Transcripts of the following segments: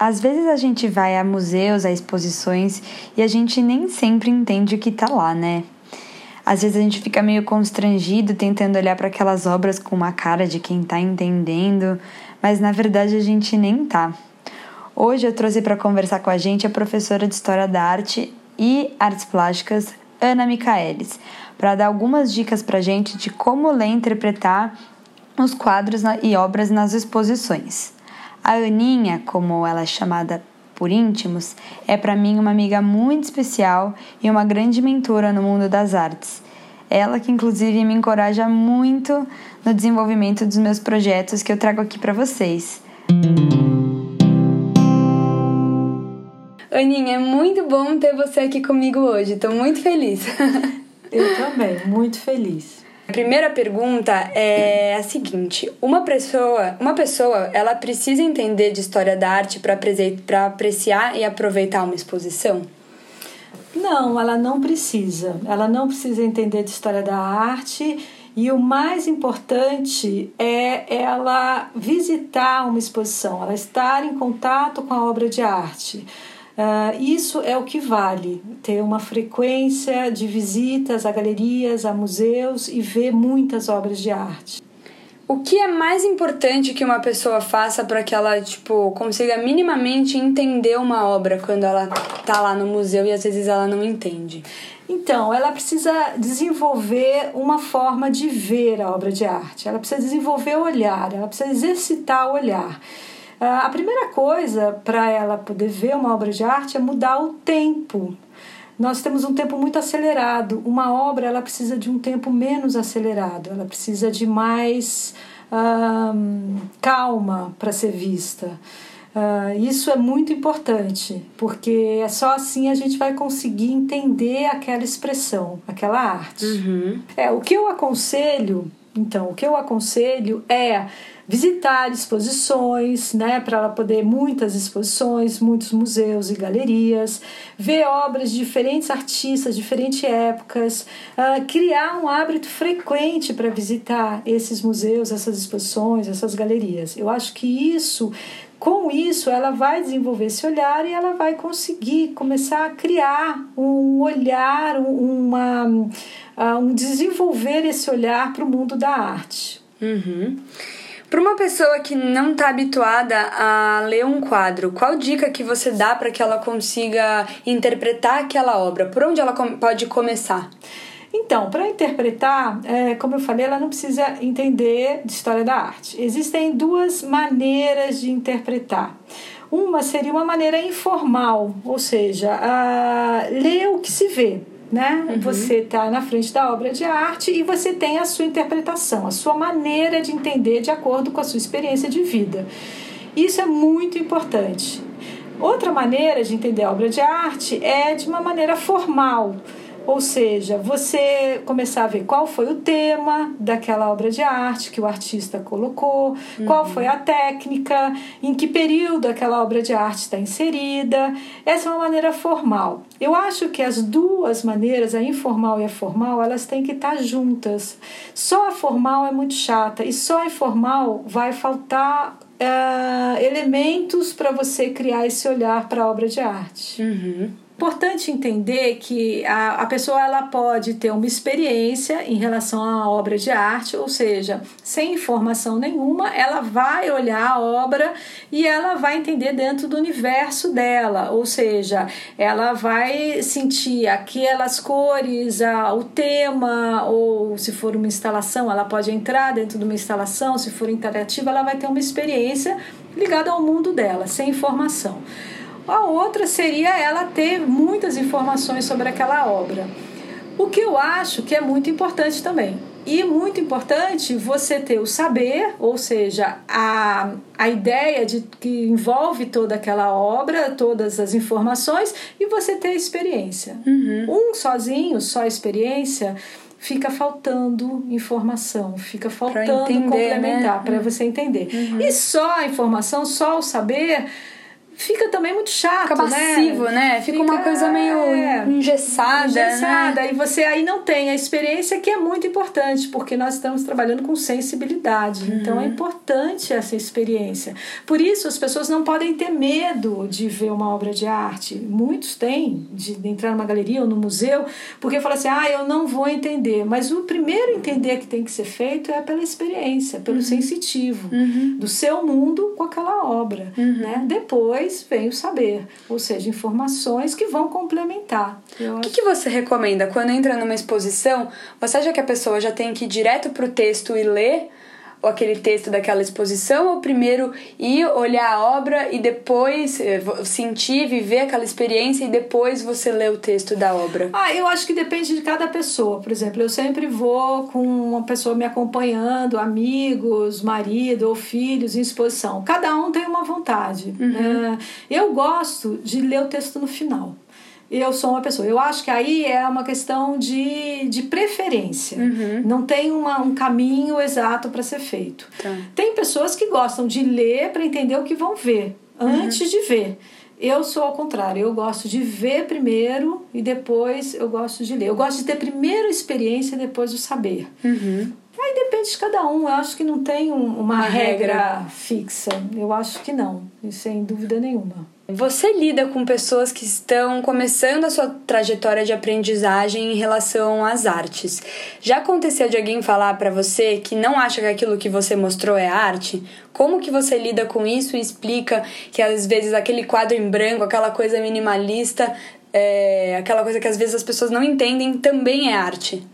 Às vezes a gente vai a museus, a exposições e a gente nem sempre entende o que tá lá, né? Às vezes a gente fica meio constrangido tentando olhar para aquelas obras com uma cara de quem tá entendendo, mas na verdade a gente nem tá. Hoje eu trouxe para conversar com a gente a professora de História da Arte e Artes Plásticas, Ana Micaelis, para dar algumas dicas para a gente de como ler e interpretar os quadros e obras nas exposições. A Aninha, como ela é chamada por íntimos, é para mim uma amiga muito especial e uma grande mentora no mundo das artes. Ela que inclusive me encoraja muito no desenvolvimento dos meus projetos que eu trago aqui para vocês. Aninha, é muito bom ter você aqui comigo hoje. Estou muito feliz. Eu também, muito feliz. A primeira pergunta é a seguinte: uma pessoa, uma pessoa, ela precisa entender de história da arte para apreciar e aproveitar uma exposição? Não, ela não precisa. Ela não precisa entender de história da arte. E o mais importante é ela visitar uma exposição, ela estar em contato com a obra de arte. Uh, isso é o que vale, ter uma frequência de visitas a galerias, a museus e ver muitas obras de arte. O que é mais importante que uma pessoa faça para que ela, tipo, consiga minimamente entender uma obra quando ela tá lá no museu e às vezes ela não entende? Então, ela precisa desenvolver uma forma de ver a obra de arte. Ela precisa desenvolver o olhar, ela precisa exercitar o olhar. Ah, a primeira coisa para ela poder ver uma obra de arte é mudar o tempo. Nós temos um tempo muito acelerado. Uma obra ela precisa de um tempo menos acelerado. Ela precisa de mais um, calma para ser vista. Uh, isso é muito importante, porque é só assim a gente vai conseguir entender aquela expressão, aquela arte. Uhum. É, o que eu aconselho, então, o que eu aconselho é visitar exposições, né, para ela poder muitas exposições, muitos museus e galerias, ver obras de diferentes artistas, diferentes épocas, uh, criar um hábito frequente para visitar esses museus, essas exposições, essas galerias. Eu acho que isso com isso, ela vai desenvolver esse olhar e ela vai conseguir começar a criar um olhar, uma, um desenvolver esse olhar para o mundo da arte. Uhum. Para uma pessoa que não está habituada a ler um quadro, qual dica que você dá para que ela consiga interpretar aquela obra? Por onde ela pode começar? Então, para interpretar, é, como eu falei, ela não precisa entender de história da arte. Existem duas maneiras de interpretar. Uma seria uma maneira informal, ou seja, a, ler o que se vê né? Uhum. Você está na frente da obra de arte e você tem a sua interpretação, a sua maneira de entender de acordo com a sua experiência de vida. Isso é muito importante. Outra maneira de entender a obra de arte é de uma maneira formal. Ou seja, você começar a ver qual foi o tema daquela obra de arte que o artista colocou, uhum. qual foi a técnica, em que período aquela obra de arte está inserida. Essa é uma maneira formal. Eu acho que as duas maneiras, a informal e a formal, elas têm que estar juntas. Só a formal é muito chata e só a informal vai faltar uh, elementos para você criar esse olhar para a obra de arte. Uhum importante entender que a, a pessoa ela pode ter uma experiência em relação à obra de arte, ou seja, sem informação nenhuma, ela vai olhar a obra e ela vai entender dentro do universo dela, ou seja, ela vai sentir aquelas cores, a, o tema, ou se for uma instalação, ela pode entrar dentro de uma instalação, se for interativa, ela vai ter uma experiência ligada ao mundo dela, sem informação. A outra seria ela ter muitas informações sobre aquela obra. O que eu acho que é muito importante também. E muito importante você ter o saber, ou seja, a, a ideia de que envolve toda aquela obra, todas as informações, e você ter a experiência. Uhum. Um sozinho, só experiência, fica faltando informação, fica faltando entender, complementar né? para você entender. Uhum. E só a informação, só o saber fica também muito chato, fica passivo, né? né? Fica, fica uma coisa meio é, engessada, engessada. Né? E você aí não tem a experiência que é muito importante, porque nós estamos trabalhando com sensibilidade. Uhum. Então é importante essa experiência. Por isso as pessoas não podem ter medo de ver uma obra de arte. Muitos têm de entrar numa galeria ou no museu, porque falam assim: "Ah, eu não vou entender". Mas o primeiro entender que tem que ser feito é pela experiência, pelo uhum. sensitivo uhum. do seu mundo com aquela obra, uhum. né? Depois vem o saber, ou seja, informações que vão complementar. Eu o que, que você recomenda quando entra numa exposição? Você acha que a pessoa já tem que ir direto para o texto e ler? Aquele texto daquela exposição ou primeiro ir olhar a obra e depois eh, sentir, viver aquela experiência e depois você ler o texto da obra? Ah, eu acho que depende de cada pessoa. Por exemplo, eu sempre vou com uma pessoa me acompanhando, amigos, marido ou filhos em exposição. Cada um tem uma vontade. Uhum. Né? Eu gosto de ler o texto no final eu sou uma pessoa. Eu acho que aí é uma questão de, de preferência. Uhum. Não tem uma, um caminho exato para ser feito. Tá. Tem pessoas que gostam de ler para entender o que vão ver antes uhum. de ver. Eu sou ao contrário, eu gosto de ver primeiro e depois eu gosto de ler. Eu gosto de ter primeiro a experiência e depois o saber. Uhum. Aí depende de cada um. Eu acho que não tem um, uma, uma regra, regra fixa. Eu acho que não, sem dúvida nenhuma. Você lida com pessoas que estão começando a sua trajetória de aprendizagem em relação às artes. Já aconteceu de alguém falar para você que não acha que aquilo que você mostrou é arte? Como que você lida com isso e explica que às vezes aquele quadro em branco, aquela coisa minimalista, é, aquela coisa que às vezes as pessoas não entendem, também é arte?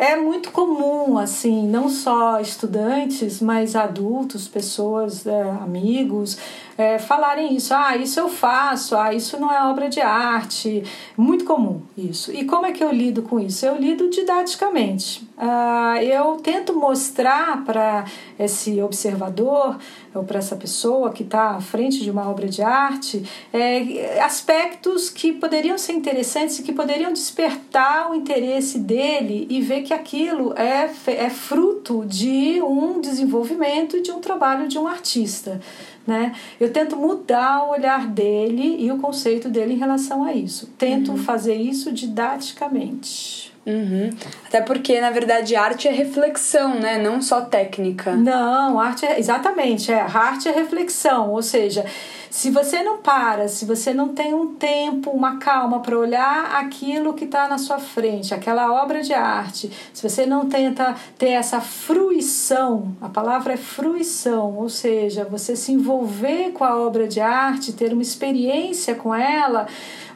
É muito comum, assim, não só estudantes, mas adultos, pessoas, é, amigos, é, falarem isso. Ah, isso eu faço, ah, isso não é obra de arte. Muito comum isso. E como é que eu lido com isso? Eu lido didaticamente. Ah, eu tento mostrar para esse observador ou para essa pessoa que está à frente de uma obra de arte é, aspectos que poderiam ser interessantes e que poderiam despertar o interesse dele e ver que aquilo é, é fruto de um desenvolvimento de um trabalho de um artista. Né? Eu tento mudar o olhar dele e o conceito dele em relação a isso. Tento uhum. fazer isso didaticamente. Uhum. Até porque, na verdade, arte é reflexão, né? Não só técnica. Não, arte é. Exatamente, é. Arte é reflexão. Ou seja, se você não para, se você não tem um tempo, uma calma para olhar aquilo que está na sua frente, aquela obra de arte, se você não tenta ter essa fruição, a palavra é fruição, ou seja, você se envolver com a obra de arte, ter uma experiência com ela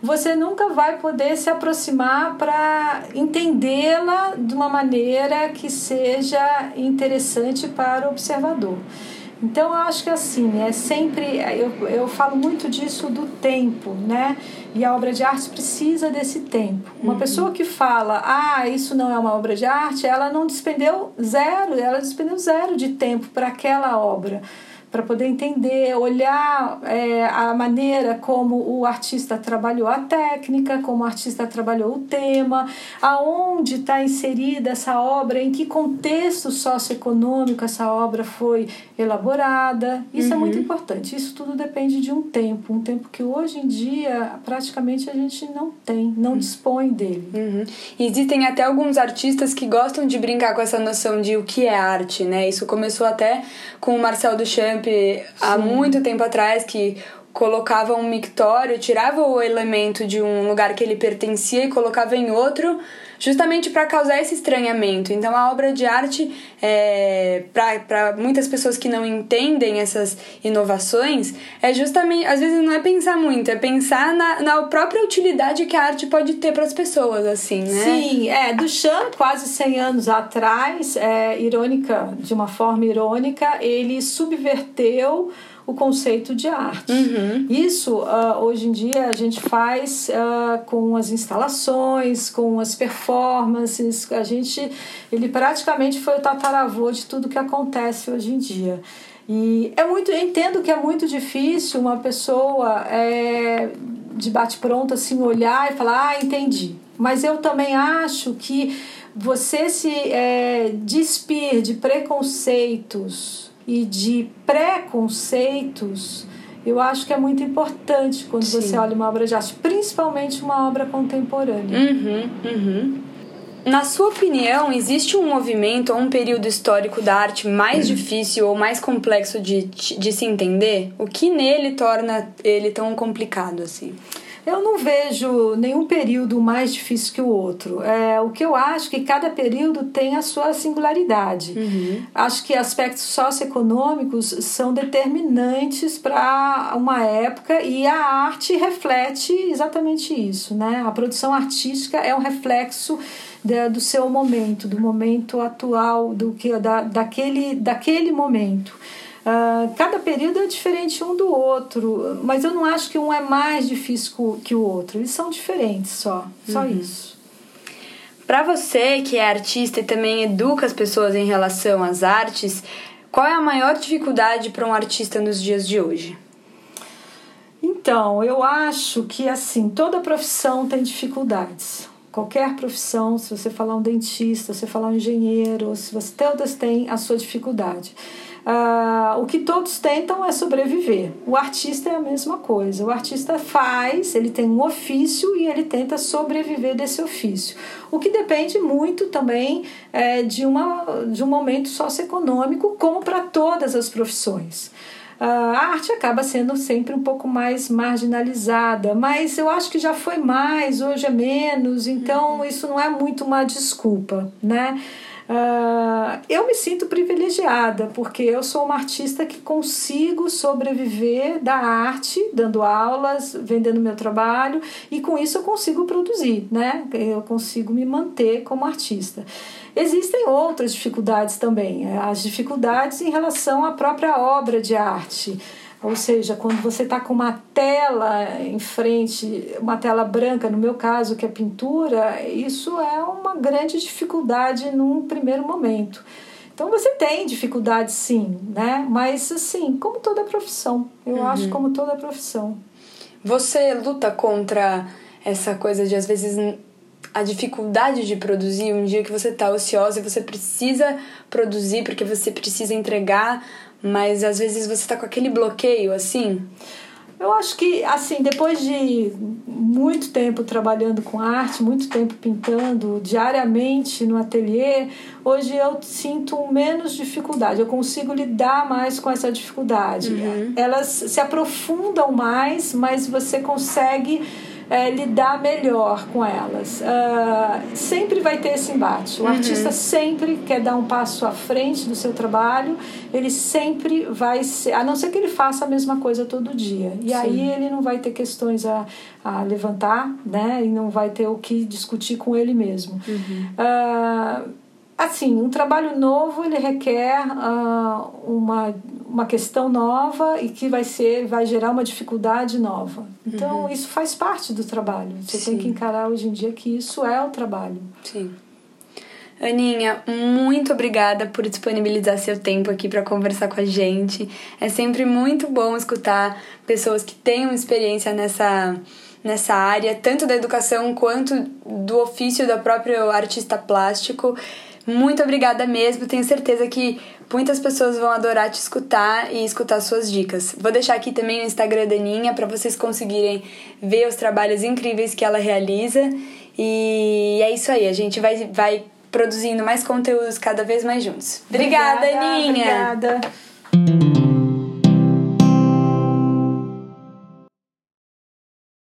você nunca vai poder se aproximar para entendê-la de uma maneira que seja interessante para o observador. Então eu acho que assim, é sempre. Eu, eu falo muito disso do tempo, né? E a obra de arte precisa desse tempo. Uma uhum. pessoa que fala, ah, isso não é uma obra de arte, ela não despendeu zero, ela despendeu zero de tempo para aquela obra para poder entender, olhar é, a maneira como o artista trabalhou a técnica, como o artista trabalhou o tema, aonde está inserida essa obra, em que contexto socioeconômico essa obra foi elaborada. Isso uhum. é muito uhum. importante. Isso tudo depende de um tempo, um tempo que hoje em dia praticamente a gente não tem, não uhum. dispõe dele. Uhum. Existem até alguns artistas que gostam de brincar com essa noção de o que é arte, né? Isso começou até com o Marcel Duchamp há muito tempo atrás que colocava um mictório, tirava o elemento de um lugar que ele pertencia e colocava em outro, justamente para causar esse estranhamento. Então, a obra de arte, é, para muitas pessoas que não entendem essas inovações, é justamente, às vezes não é pensar muito, é pensar na, na própria utilidade que a arte pode ter para as pessoas, assim, né? Sim, é. Duchamp, quase 100 anos atrás, é, irônica, de uma forma irônica, ele subverteu o conceito de arte. Uhum. Isso, uh, hoje em dia, a gente faz uh, com as instalações, com as performances. A gente, ele praticamente foi o tataravô de tudo que acontece hoje em dia. E é muito, eu entendo que é muito difícil uma pessoa é, de bate-pronto assim olhar e falar, ah, entendi. Mas eu também acho que você se é, despir de preconceitos e de preconceitos Eu acho que é muito importante quando Sim. você olha uma obra de arte, principalmente uma obra contemporânea. Uhum, uhum. Na sua opinião, existe um movimento ou um período histórico da arte mais uhum. difícil ou mais complexo de, de se entender? O que nele torna ele tão complicado assim? Eu não vejo nenhum período mais difícil que o outro. É, o que eu acho que cada período tem a sua singularidade. Uhum. Acho que aspectos socioeconômicos são determinantes para uma época e a arte reflete exatamente isso. Né? A produção artística é um reflexo do seu momento, do momento atual, do que da, daquele, daquele momento. Uh, cada período é diferente um do outro, mas eu não acho que um é mais difícil que o outro. Eles são diferentes só, só uhum. isso. Para você que é artista e também educa as pessoas em relação às artes, qual é a maior dificuldade para um artista nos dias de hoje? Então, eu acho que assim, toda profissão tem dificuldades. Qualquer profissão, se você falar um dentista, se você falar um engenheiro, se você todas têm a sua dificuldade. Uh, o que todos tentam é sobreviver. O artista é a mesma coisa. O artista faz, ele tem um ofício e ele tenta sobreviver desse ofício. O que depende muito também é, de, uma, de um momento socioeconômico, como para todas as profissões. A arte acaba sendo sempre um pouco mais marginalizada, mas eu acho que já foi mais, hoje é menos, então uhum. isso não é muito uma desculpa, né? Uh, eu me sinto privilegiada, porque eu sou uma artista que consigo sobreviver da arte, dando aulas, vendendo meu trabalho, e com isso eu consigo produzir, né? Eu consigo me manter como artista. Existem outras dificuldades também, as dificuldades em relação à própria obra de arte. Ou seja, quando você está com uma tela em frente, uma tela branca, no meu caso, que é pintura, isso é uma grande dificuldade num primeiro momento. Então você tem dificuldade sim, né? Mas assim, como toda profissão, eu uhum. acho como toda profissão. Você luta contra essa coisa de às vezes a dificuldade de produzir um dia que você está ociosa e você precisa produzir porque você precisa entregar mas às vezes você tá com aquele bloqueio assim. Eu acho que, assim, depois de muito tempo trabalhando com arte, muito tempo pintando diariamente no ateliê, hoje eu sinto menos dificuldade, eu consigo lidar mais com essa dificuldade. Uhum. Elas se aprofundam mais, mas você consegue é, lidar melhor com elas. Uh, sempre vai ter esse embate. O uhum. artista sempre quer dar um passo à frente do seu trabalho, ele sempre vai ser, a não ser que ele faça a mesma coisa todo dia. E Sim. aí ele não vai ter questões a, a levantar, né? E não vai ter o que discutir com ele mesmo. Uhum. Uh, assim, um trabalho novo ele requer uh, uma, uma questão nova e que vai ser vai gerar uma dificuldade nova. Então uhum. isso faz parte do trabalho. Você Sim. tem que encarar hoje em dia que isso é o trabalho. Sim. Aninha, muito obrigada por disponibilizar seu tempo aqui para conversar com a gente. É sempre muito bom escutar pessoas que tenham experiência nessa nessa área, tanto da educação quanto do ofício do próprio artista plástico. Muito obrigada mesmo. Tenho certeza que muitas pessoas vão adorar te escutar e escutar suas dicas. Vou deixar aqui também o Instagram da Aninha para vocês conseguirem ver os trabalhos incríveis que ela realiza. E é isso aí, a gente vai, vai produzindo mais conteúdos cada vez mais juntos. Obrigada, obrigada Aninha! Obrigada.